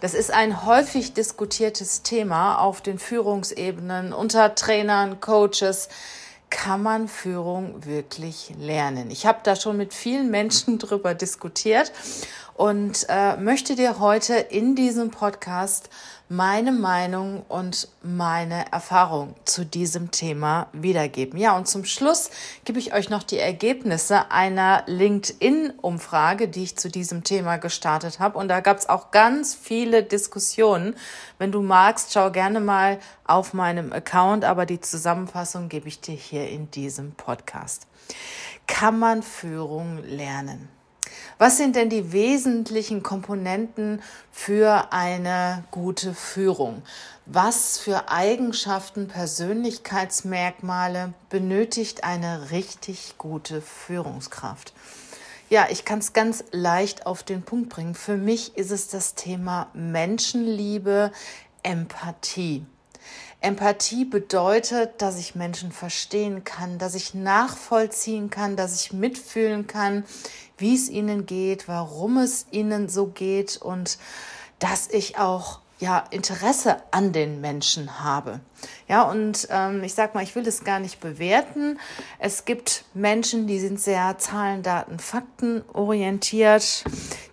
das ist ein häufig diskutiertes Thema auf den Führungsebenen unter Trainern, Coaches. Kann man Führung wirklich lernen? Ich habe da schon mit vielen Menschen drüber diskutiert und äh, möchte dir heute in diesem Podcast meine Meinung und meine Erfahrung zu diesem Thema wiedergeben. Ja, und zum Schluss gebe ich euch noch die Ergebnisse einer LinkedIn-Umfrage, die ich zu diesem Thema gestartet habe. Und da gab es auch ganz viele Diskussionen. Wenn du magst, schau gerne mal auf meinem Account, aber die Zusammenfassung gebe ich dir hier in diesem Podcast. Kann man Führung lernen? Was sind denn die wesentlichen Komponenten für eine gute Führung? Was für Eigenschaften, Persönlichkeitsmerkmale benötigt eine richtig gute Führungskraft? Ja, ich kann es ganz leicht auf den Punkt bringen. Für mich ist es das Thema Menschenliebe, Empathie. Empathie bedeutet, dass ich Menschen verstehen kann, dass ich nachvollziehen kann, dass ich mitfühlen kann, wie es ihnen geht, warum es ihnen so geht und dass ich auch ja Interesse an den Menschen habe. Ja, und ähm, ich sag mal, ich will es gar nicht bewerten. Es gibt Menschen, die sind sehr Zahlen, Daten, Fakten orientiert.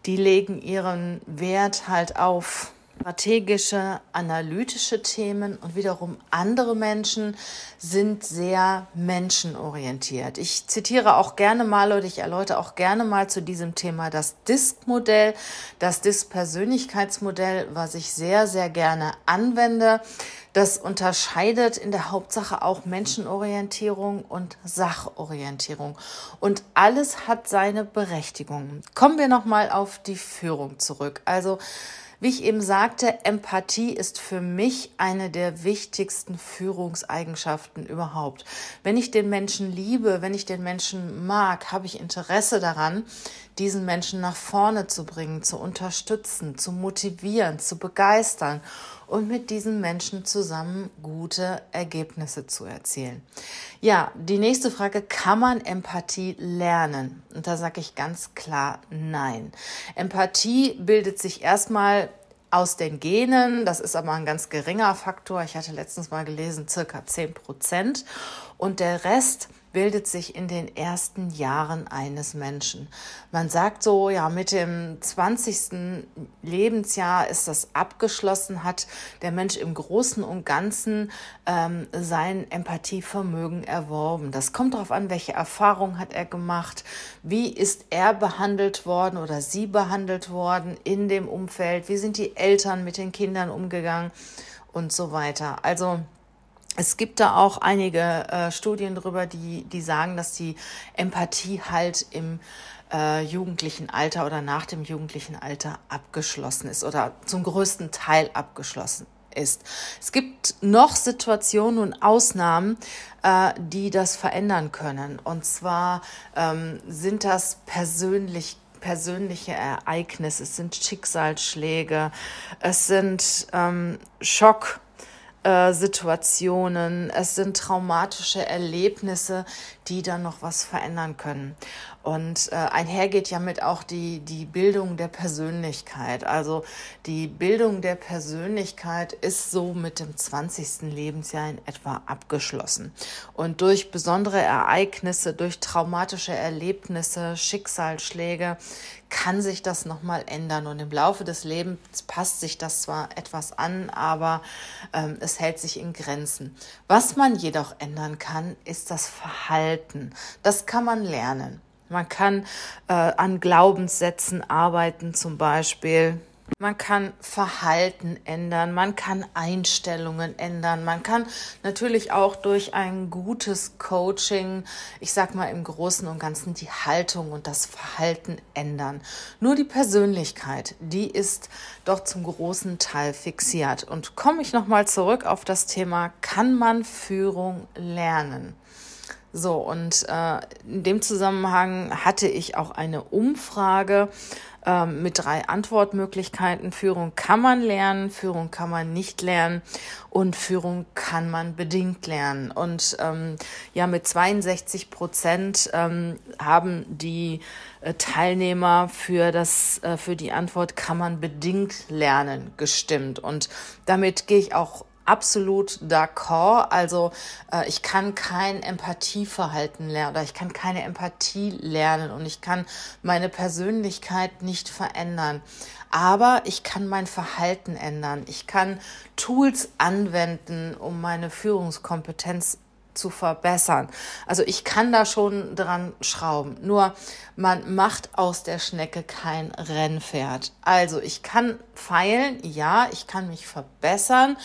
Die legen ihren Wert halt auf strategische, analytische Themen und wiederum andere Menschen sind sehr menschenorientiert. Ich zitiere auch gerne mal oder ich erläutere auch gerne mal zu diesem Thema das DISC-Modell, das DISC-Persönlichkeitsmodell, was ich sehr, sehr gerne anwende. Das unterscheidet in der Hauptsache auch Menschenorientierung und Sachorientierung. Und alles hat seine Berechtigung. Kommen wir nochmal auf die Führung zurück. Also, wie ich eben sagte, Empathie ist für mich eine der wichtigsten Führungseigenschaften überhaupt. Wenn ich den Menschen liebe, wenn ich den Menschen mag, habe ich Interesse daran, diesen Menschen nach vorne zu bringen, zu unterstützen, zu motivieren, zu begeistern und mit diesen Menschen zusammen gute Ergebnisse zu erzielen. Ja, die nächste Frage, kann man Empathie lernen? Und da sage ich ganz klar nein. Empathie bildet sich erstmal aus den Genen, das ist aber ein ganz geringer Faktor. Ich hatte letztens mal gelesen, circa 10 Prozent. Und der Rest bildet sich in den ersten Jahren eines Menschen. Man sagt so, ja, mit dem 20. Lebensjahr ist das abgeschlossen, hat der Mensch im Großen und Ganzen ähm, sein Empathievermögen erworben. Das kommt darauf an, welche Erfahrung hat er gemacht, wie ist er behandelt worden oder sie behandelt worden in dem Umfeld, wie sind die Eltern mit den Kindern umgegangen und so weiter. Also es gibt da auch einige äh, Studien darüber, die, die sagen, dass die Empathie halt im äh, jugendlichen Alter oder nach dem jugendlichen Alter abgeschlossen ist oder zum größten Teil abgeschlossen ist. Es gibt noch Situationen und Ausnahmen, äh, die das verändern können. Und zwar ähm, sind das persönlich persönliche Ereignisse, es sind Schicksalsschläge, es sind ähm, Schock. Äh, Situationen, es sind traumatische Erlebnisse, die dann noch was verändern können. Und äh, einher geht ja mit auch die, die Bildung der Persönlichkeit. Also die Bildung der Persönlichkeit ist so mit dem 20. Lebensjahr in etwa abgeschlossen. Und durch besondere Ereignisse, durch traumatische Erlebnisse, Schicksalsschläge kann sich das nochmal ändern. Und im Laufe des Lebens passt sich das zwar etwas an, aber ähm, es hält sich in Grenzen. Was man jedoch ändern kann, ist das Verhalten. Das kann man lernen. Man kann äh, an Glaubenssätzen arbeiten, zum Beispiel Man kann Verhalten ändern, man kann Einstellungen ändern, man kann natürlich auch durch ein gutes Coaching, ich sag mal im Großen und Ganzen die Haltung und das Verhalten ändern. Nur die Persönlichkeit, die ist doch zum großen Teil fixiert. Und komme ich nochmal zurück auf das Thema, kann man Führung lernen? So, und äh, in dem Zusammenhang hatte ich auch eine Umfrage ähm, mit drei Antwortmöglichkeiten. Führung kann man lernen, Führung kann man nicht lernen und Führung kann man bedingt lernen. Und ähm, ja, mit 62 Prozent ähm, haben die äh, Teilnehmer für das, äh, für die Antwort kann man bedingt lernen gestimmt. Und damit gehe ich auch absolut d'accord. Also äh, ich kann kein Empathieverhalten lernen oder ich kann keine Empathie lernen und ich kann meine Persönlichkeit nicht verändern. Aber ich kann mein Verhalten ändern. Ich kann Tools anwenden, um meine Führungskompetenz zu verbessern. Also ich kann da schon dran schrauben. Nur man macht aus der Schnecke kein Rennpferd. Also ich kann feilen, ja, ich kann mich verbessern.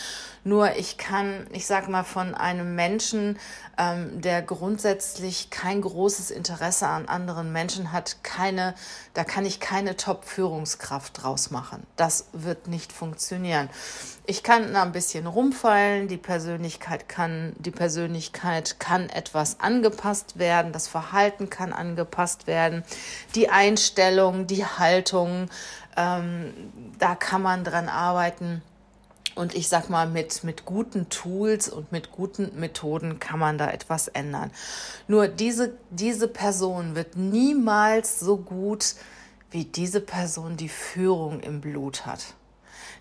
Nur ich kann, ich sag mal, von einem Menschen, ähm, der grundsätzlich kein großes Interesse an anderen Menschen hat, keine, da kann ich keine Top-Führungskraft draus machen. Das wird nicht funktionieren. Ich kann da ein bisschen rumfallen, die Persönlichkeit kann, die Persönlichkeit kann etwas angepasst werden, das Verhalten kann angepasst werden, die Einstellung, die Haltung, ähm, da kann man dran arbeiten. Und ich sag mal, mit, mit guten Tools und mit guten Methoden kann man da etwas ändern. Nur diese, diese Person wird niemals so gut wie diese Person, die Führung im Blut hat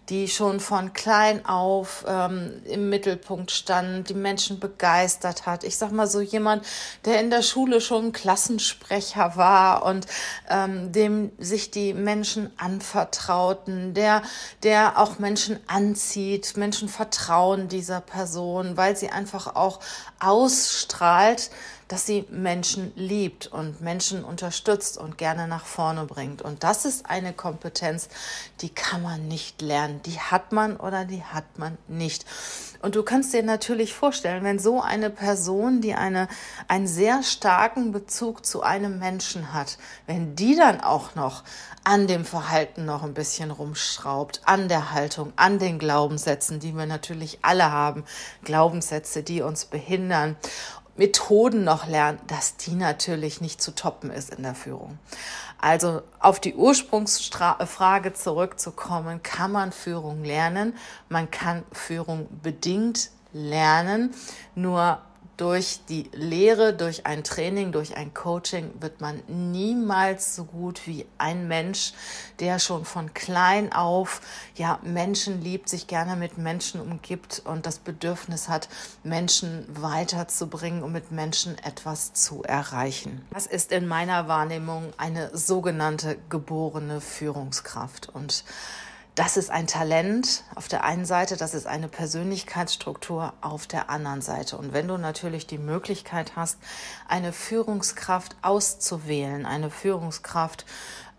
die schon von klein auf ähm, im Mittelpunkt stand, die Menschen begeistert hat. Ich sag mal so jemand, der in der Schule schon Klassensprecher war und ähm, dem sich die Menschen anvertrauten, der, der auch Menschen anzieht, Menschen vertrauen dieser Person, weil sie einfach auch ausstrahlt, dass sie Menschen liebt und Menschen unterstützt und gerne nach vorne bringt. Und das ist eine Kompetenz, die kann man nicht lernen. Die hat man oder die hat man nicht. Und du kannst dir natürlich vorstellen, wenn so eine Person, die eine, einen sehr starken Bezug zu einem Menschen hat, wenn die dann auch noch an dem Verhalten noch ein bisschen rumschraubt, an der Haltung, an den Glaubenssätzen, die wir natürlich alle haben, Glaubenssätze, die uns behindern Methoden noch lernen, dass die natürlich nicht zu toppen ist in der Führung. Also auf die Ursprungsfrage zurückzukommen, kann man Führung lernen? Man kann Führung bedingt lernen, nur durch die Lehre, durch ein Training, durch ein Coaching wird man niemals so gut wie ein Mensch, der schon von klein auf ja Menschen liebt, sich gerne mit Menschen umgibt und das Bedürfnis hat, Menschen weiterzubringen und mit Menschen etwas zu erreichen. Das ist in meiner Wahrnehmung eine sogenannte geborene Führungskraft und das ist ein Talent auf der einen Seite, das ist eine Persönlichkeitsstruktur auf der anderen Seite. Und wenn du natürlich die Möglichkeit hast, eine Führungskraft auszuwählen, eine Führungskraft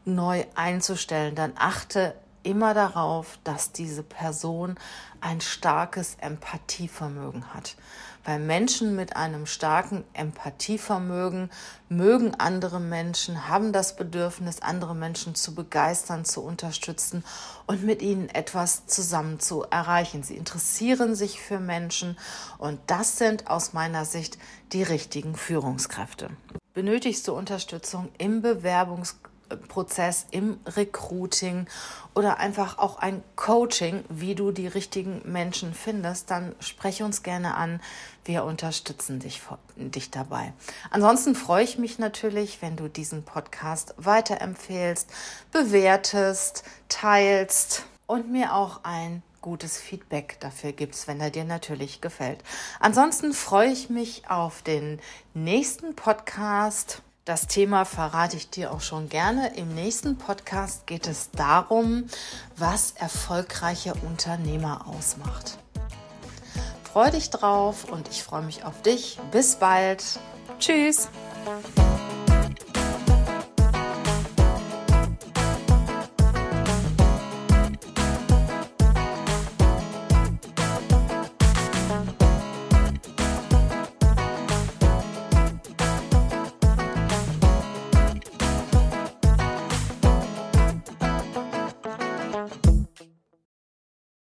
neu einzustellen, dann achte immer darauf, dass diese Person ein starkes Empathievermögen hat. Weil Menschen mit einem starken Empathievermögen mögen andere Menschen, haben das Bedürfnis, andere Menschen zu begeistern, zu unterstützen und mit ihnen etwas zusammen zu erreichen. Sie interessieren sich für Menschen und das sind aus meiner Sicht die richtigen Führungskräfte. Benötigst du Unterstützung im Bewerbungsprozess? Prozess im Recruiting oder einfach auch ein Coaching, wie du die richtigen Menschen findest, dann spreche uns gerne an. Wir unterstützen dich, dich dabei. Ansonsten freue ich mich natürlich, wenn du diesen Podcast weiterempfehlst, bewertest, teilst und mir auch ein gutes Feedback dafür gibst, wenn er dir natürlich gefällt. Ansonsten freue ich mich auf den nächsten Podcast das Thema verrate ich dir auch schon gerne. Im nächsten Podcast geht es darum, was erfolgreiche Unternehmer ausmacht. Freue dich drauf und ich freue mich auf dich. Bis bald. Tschüss.